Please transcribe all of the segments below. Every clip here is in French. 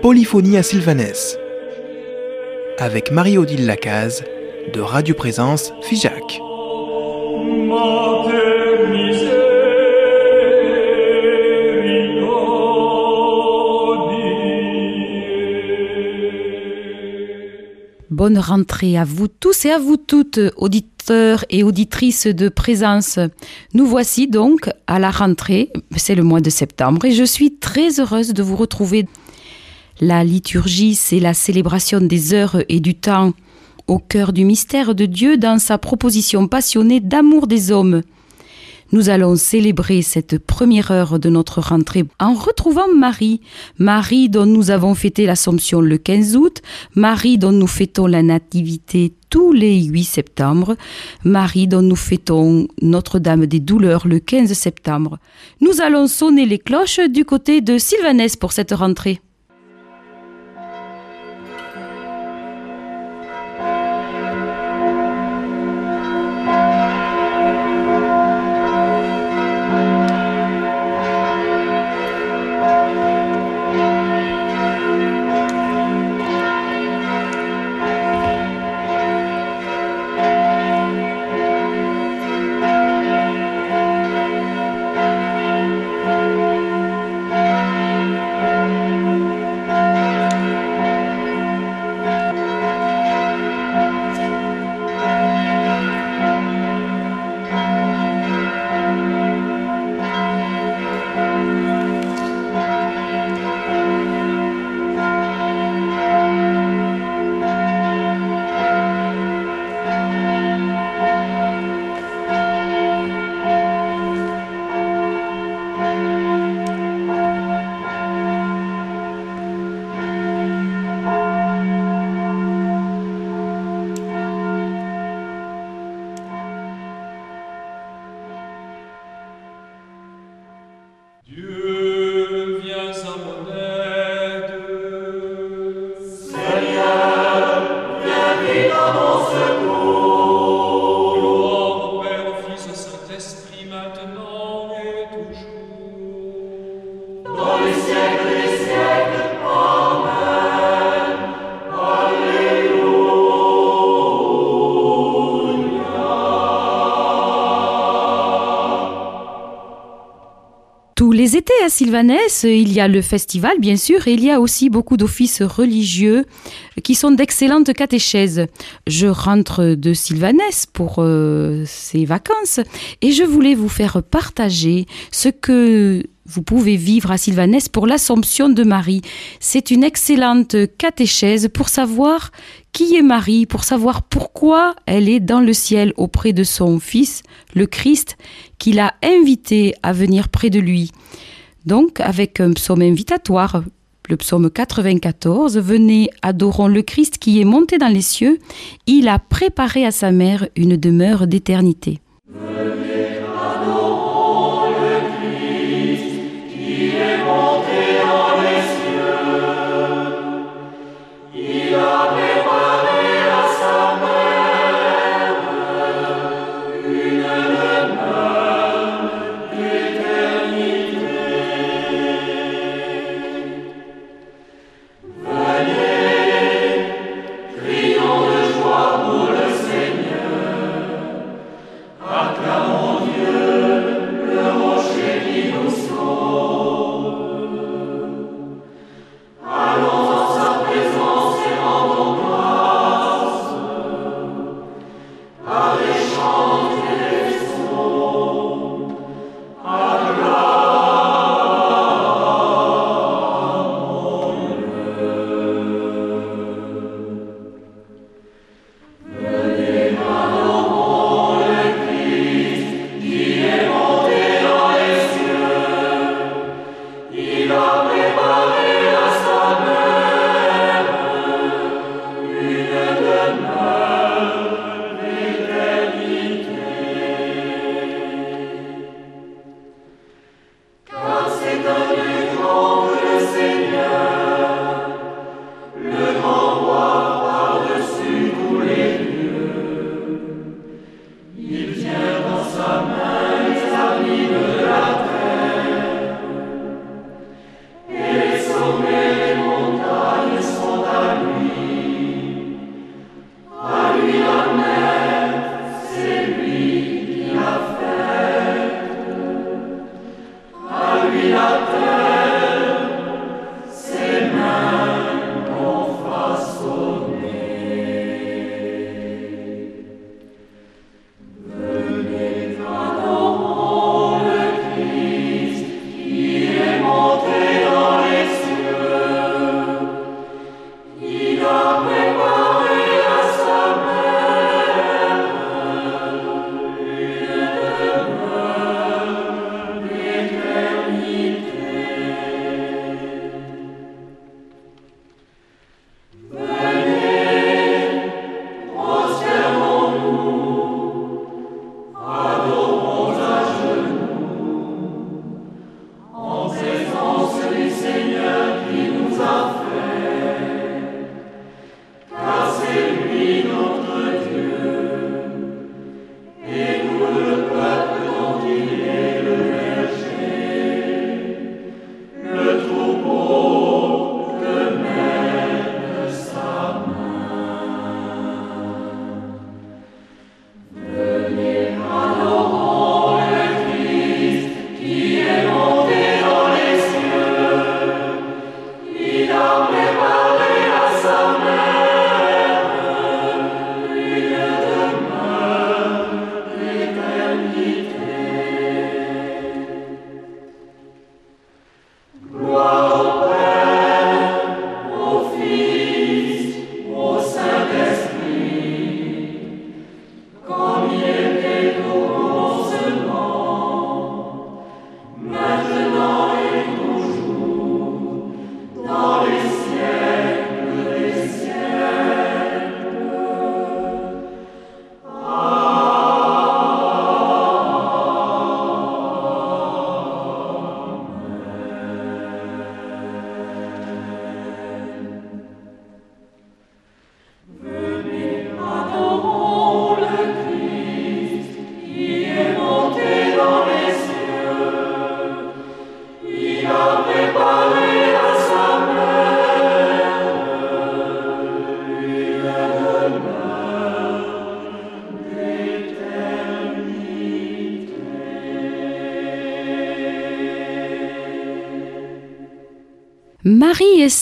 Polyphonie à Sylvanès avec Marie-Odile Lacaze de Radio Présence Figeac. Bonne rentrée à vous tous et à vous toutes, auditeurs et auditrices de présence. Nous voici donc à la rentrée, c'est le mois de septembre, et je suis très heureuse de vous retrouver. La liturgie, c'est la célébration des heures et du temps au cœur du mystère de Dieu dans sa proposition passionnée d'amour des hommes. Nous allons célébrer cette première heure de notre rentrée en retrouvant Marie, Marie dont nous avons fêté l'Assomption le 15 août, Marie dont nous fêtons la Nativité tous les 8 septembre, Marie dont nous fêtons Notre-Dame des Douleurs le 15 septembre. Nous allons sonner les cloches du côté de Sylvanès pour cette rentrée. À Sylvanès, il y a le festival, bien sûr, et il y a aussi beaucoup d'offices religieux qui sont d'excellentes catéchèses. Je rentre de Sylvanès pour euh, ces vacances et je voulais vous faire partager ce que vous pouvez vivre à Sylvanès pour l'Assomption de Marie. C'est une excellente catéchèse pour savoir qui est Marie, pour savoir pourquoi elle est dans le ciel auprès de son Fils, le Christ, qu'il a invité à venir près de lui. Donc, avec un psaume invitatoire, le psaume 94, Venez, adorons le Christ qui est monté dans les cieux, il a préparé à sa mère une demeure d'éternité.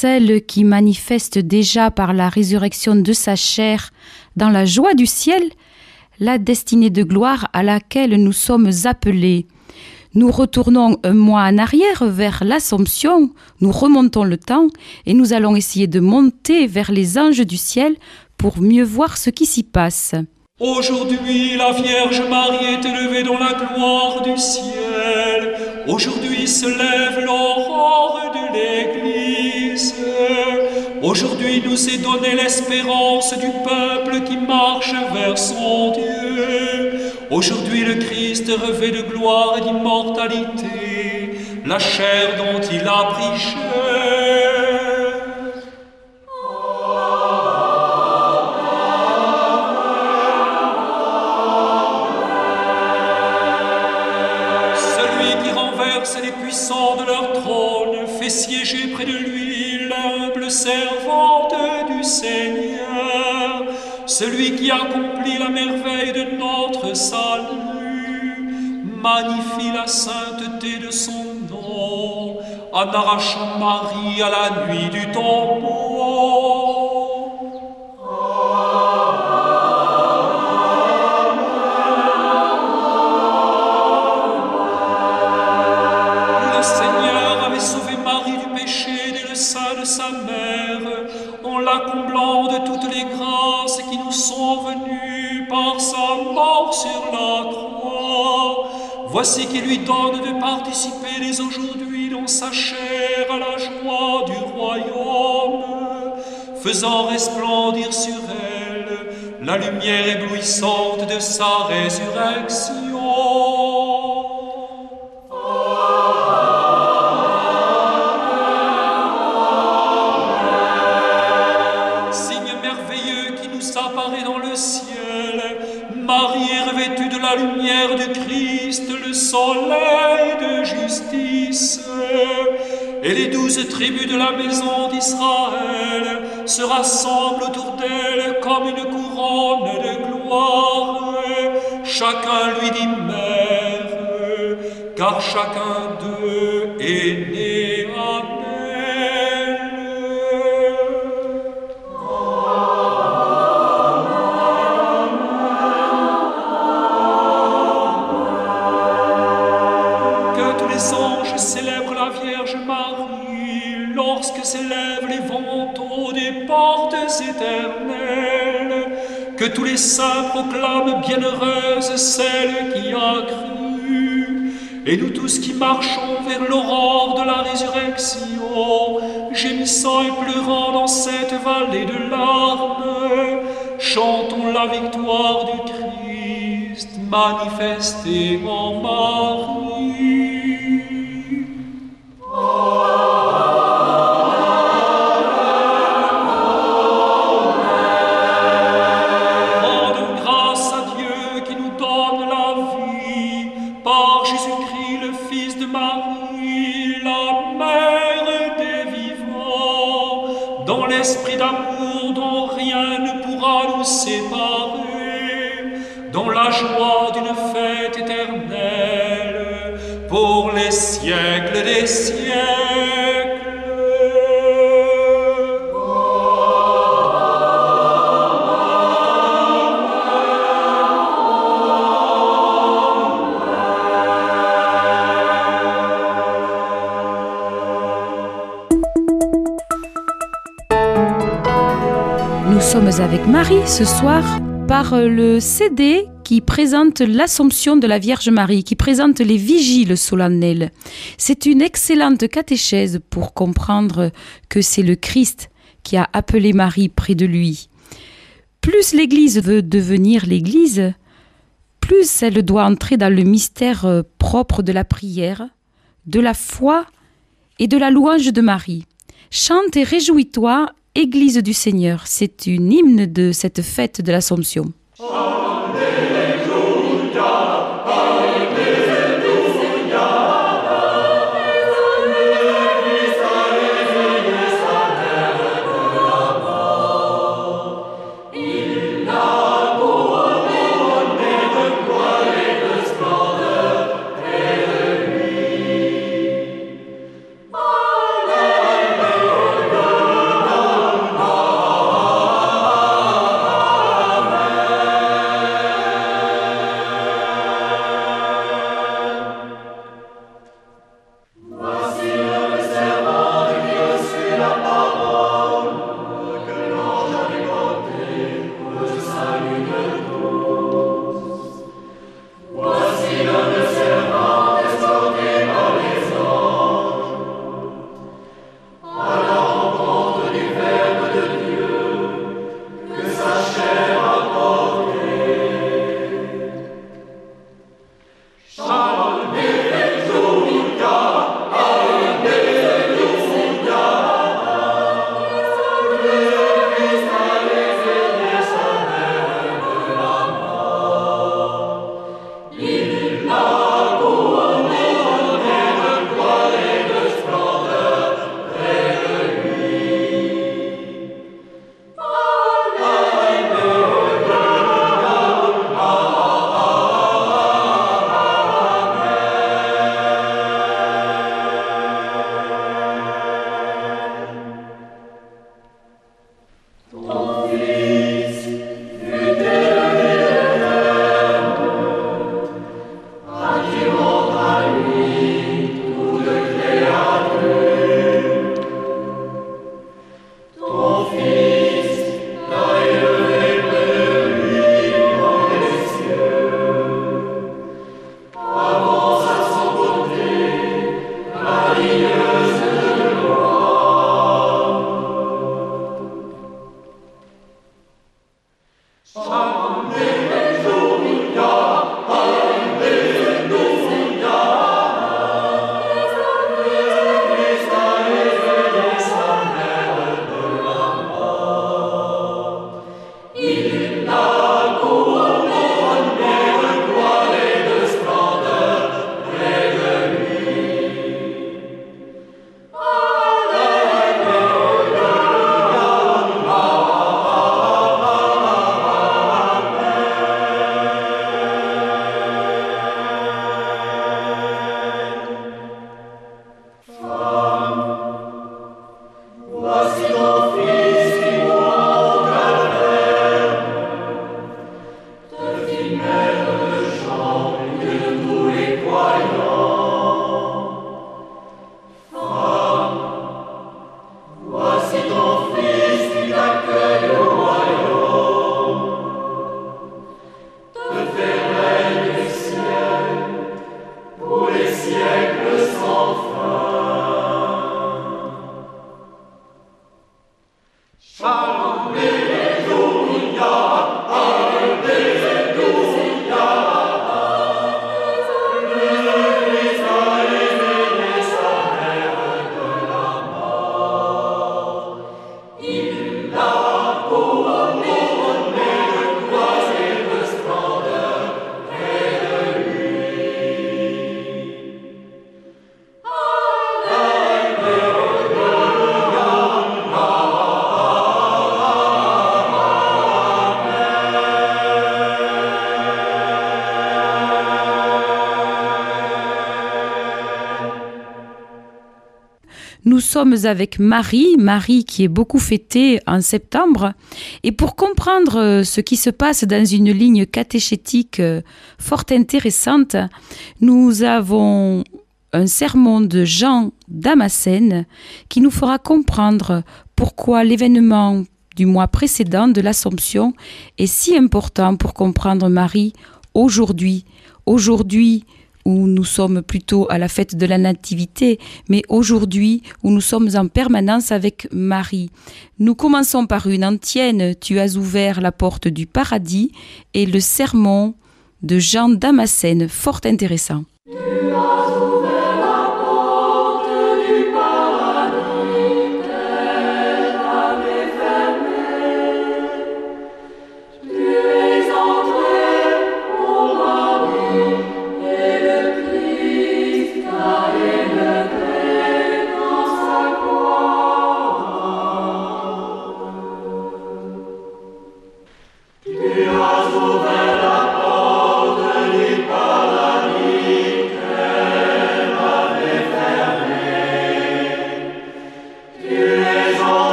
Celle qui manifeste déjà par la résurrection de sa chair, dans la joie du ciel, la destinée de gloire à laquelle nous sommes appelés. Nous retournons un mois en arrière vers l'Assomption, nous remontons le temps et nous allons essayer de monter vers les anges du ciel pour mieux voir ce qui s'y passe. Aujourd'hui, la Vierge Marie est élevée dans la gloire du ciel. Aujourd'hui se lève l'aurore Nous est donnée l'espérance du peuple qui marche vers son Dieu. Aujourd'hui le Christ revêt de gloire et d'immortalité, la chair dont il a pris. Accomplit la merveille de notre salut magnifie la sainteté de son nom en arrachant Marie à la nuit du tombeau. En la comblant de toutes les grâces qui nous sont venues par sa mort sur la croix. Voici qui lui donne de participer dès aujourd'hui dans sa chair à la joie du royaume, faisant resplendir sur elle la lumière éblouissante de sa résurrection. Les tribus de la maison d'Israël se rassemblent autour d'elle comme une couronne de gloire. Chacun lui dit Mère, car chacun d'eux est né saints proclament bienheureuse celle qui a cru. Et nous tous qui marchons vers l'aurore de la résurrection, gémissant et pleurant dans cette vallée de larmes, chantons la victoire du Christ manifesté en Marie. Pour les siècles des siècles. Nous sommes avec Marie ce soir par le CD qui présente l'Assomption de la Vierge Marie, qui présente les vigiles solennelles. C'est une excellente catéchèse pour comprendre que c'est le Christ qui a appelé Marie près de lui. Plus l'Église veut devenir l'Église, plus elle doit entrer dans le mystère euh, propre de la prière, de la foi et de la louange de Marie. Chante et réjouis-toi, Église du Seigneur. C'est une hymne de cette fête de l'Assomption. Nous sommes avec Marie, Marie qui est beaucoup fêtée en septembre. Et pour comprendre euh, ce qui se passe dans une ligne catéchétique euh, fort intéressante, nous avons un sermon de Jean Damascène qui nous fera comprendre pourquoi l'événement du mois précédent de l'Assomption est si important pour comprendre Marie aujourd'hui. Aujourd'hui, où nous sommes plutôt à la fête de la Nativité, mais aujourd'hui où nous sommes en permanence avec Marie. Nous commençons par une antienne, Tu as ouvert la porte du paradis, et le sermon de Jean Damascène, fort intéressant.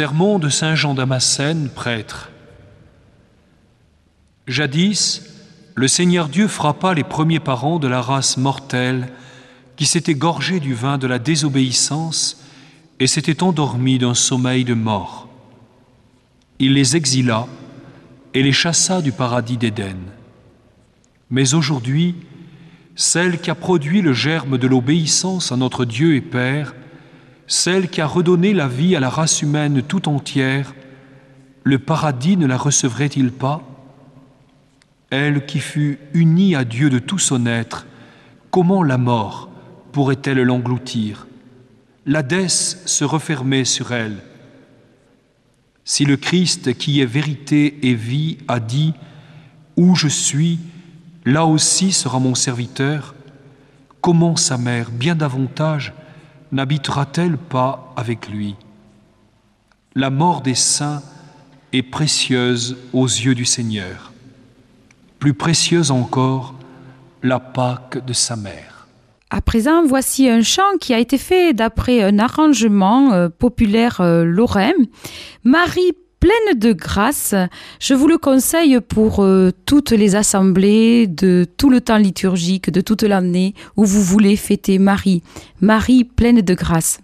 Sermon de Saint Jean Damascène, prêtre. Jadis, le Seigneur Dieu frappa les premiers parents de la race mortelle qui s'était gorgée du vin de la désobéissance et s'était endormis d'un sommeil de mort. Il les exila et les chassa du paradis d'Éden. Mais aujourd'hui, celle qui a produit le germe de l'obéissance à notre Dieu et Père celle qui a redonné la vie à la race humaine tout entière, le paradis ne la recevrait-il pas? Elle qui fut unie à Dieu de tout son être, comment la mort pourrait-elle l'engloutir? L'Hadès se refermait sur elle. Si le Christ, qui est vérité et vie, a dit Où je suis, là aussi sera mon serviteur, comment sa mère, bien davantage, n'habitera-t-elle pas avec lui? La mort des saints est précieuse aux yeux du Seigneur, plus précieuse encore la Pâque de sa mère. À présent, voici un chant qui a été fait d'après un arrangement euh, populaire euh, lorrain. Marie pleine de grâce. Je vous le conseille pour euh, toutes les assemblées, de tout le temps liturgique, de toute l'année où vous voulez fêter Marie. Marie pleine de grâce.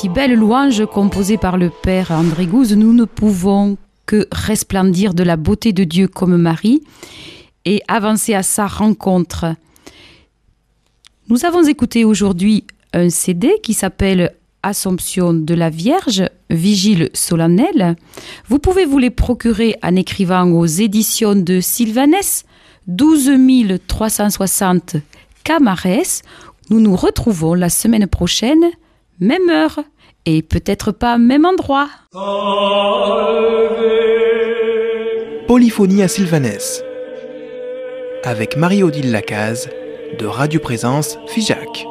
Aussi belle louange composée par le Père André Gouze, nous ne pouvons que resplendir de la beauté de Dieu comme Marie et avancer à sa rencontre. Nous avons écouté aujourd'hui un CD qui s'appelle Assomption de la Vierge, Vigile solennelle. Vous pouvez vous les procurer en écrivant aux éditions de Sylvanès, 12 360 Camarès. Nous nous retrouvons la semaine prochaine, même heure, et peut-être pas même endroit. Polyphonie à Sylvanès. Avec Marie-Odile Lacaze de Radio Présence Figeac.